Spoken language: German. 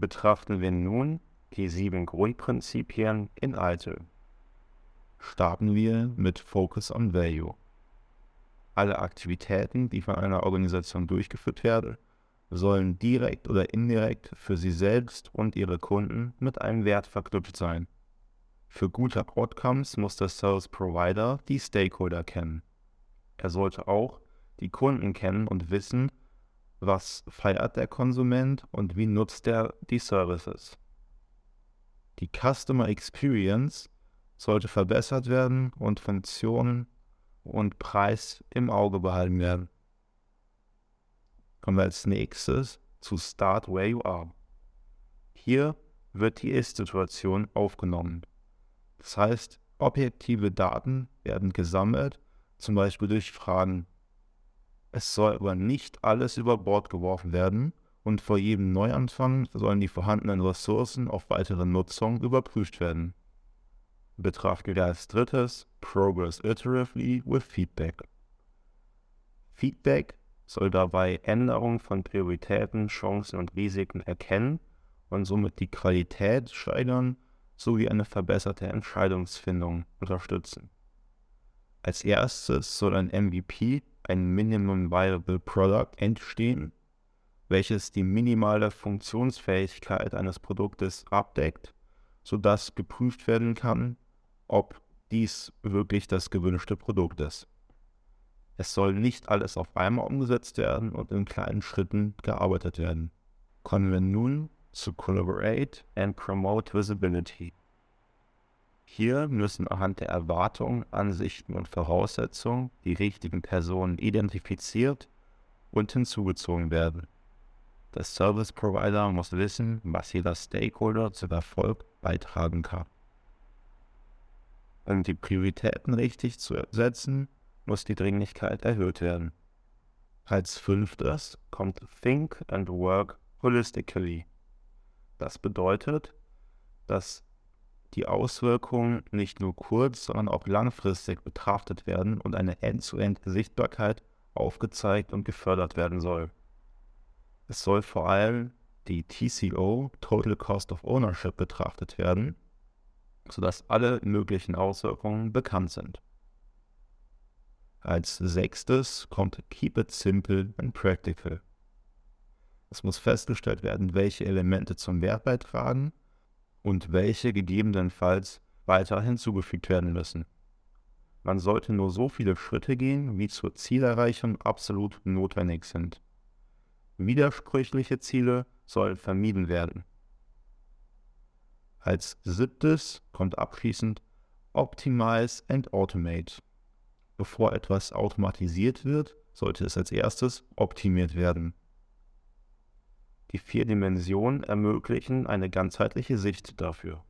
Betrachten wir nun die sieben Grundprinzipien in ITIL. Starten wir mit Focus on Value. Alle Aktivitäten, die von einer Organisation durchgeführt werden, sollen direkt oder indirekt für sie selbst und ihre Kunden mit einem Wert verknüpft sein. Für gute Outcomes muss der Service Provider die Stakeholder kennen. Er sollte auch die Kunden kennen und wissen, was feiert der Konsument und wie nutzt er die Services. Die Customer Experience sollte verbessert werden und Funktionen und Preis im Auge behalten werden. Kommen wir als nächstes zu Start Where You Are. Hier wird die Ist-Situation aufgenommen. Das heißt, objektive Daten werden gesammelt, zum Beispiel durch Fragen. Es soll aber nicht alles über Bord geworfen werden und vor jedem Neuanfang sollen die vorhandenen Ressourcen auf weitere Nutzung überprüft werden. Betrachten wir als drittes Progress iteratively with Feedback. Feedback soll dabei Änderungen von Prioritäten, Chancen und Risiken erkennen und somit die Qualität steigern sowie eine verbesserte Entscheidungsfindung unterstützen. Als erstes soll ein MVP, ein Minimum Viable Product, entstehen, welches die minimale Funktionsfähigkeit eines Produktes abdeckt, sodass geprüft werden kann, ob dies wirklich das gewünschte Produkt ist. Es soll nicht alles auf einmal umgesetzt werden und in kleinen Schritten gearbeitet werden. Kommen wir nun zu Collaborate and Promote Visibility. Hier müssen anhand der Erwartungen, Ansichten und Voraussetzungen die richtigen Personen identifiziert und hinzugezogen werden. Der Service Provider muss wissen, was jeder Stakeholder zum Erfolg beitragen kann. Um die Prioritäten richtig zu setzen, muss die Dringlichkeit erhöht werden. Als fünftes kommt Think and Work Holistically. Das bedeutet, dass die Auswirkungen nicht nur kurz, sondern auch langfristig betrachtet werden und eine End-zu-End-Sichtbarkeit aufgezeigt und gefördert werden soll. Es soll vor allem die TCO, Total Cost of Ownership, betrachtet werden, sodass alle möglichen Auswirkungen bekannt sind. Als sechstes kommt Keep it simple and practical. Es muss festgestellt werden, welche Elemente zum Wert beitragen und welche gegebenenfalls weiter hinzugefügt werden müssen. Man sollte nur so viele Schritte gehen, wie zur Zielerreichung absolut notwendig sind. Widersprüchliche Ziele sollen vermieden werden. Als siebtes kommt abschließend Optimize and Automate. Bevor etwas automatisiert wird, sollte es als erstes optimiert werden. Die vier Dimensionen ermöglichen eine ganzheitliche Sicht dafür.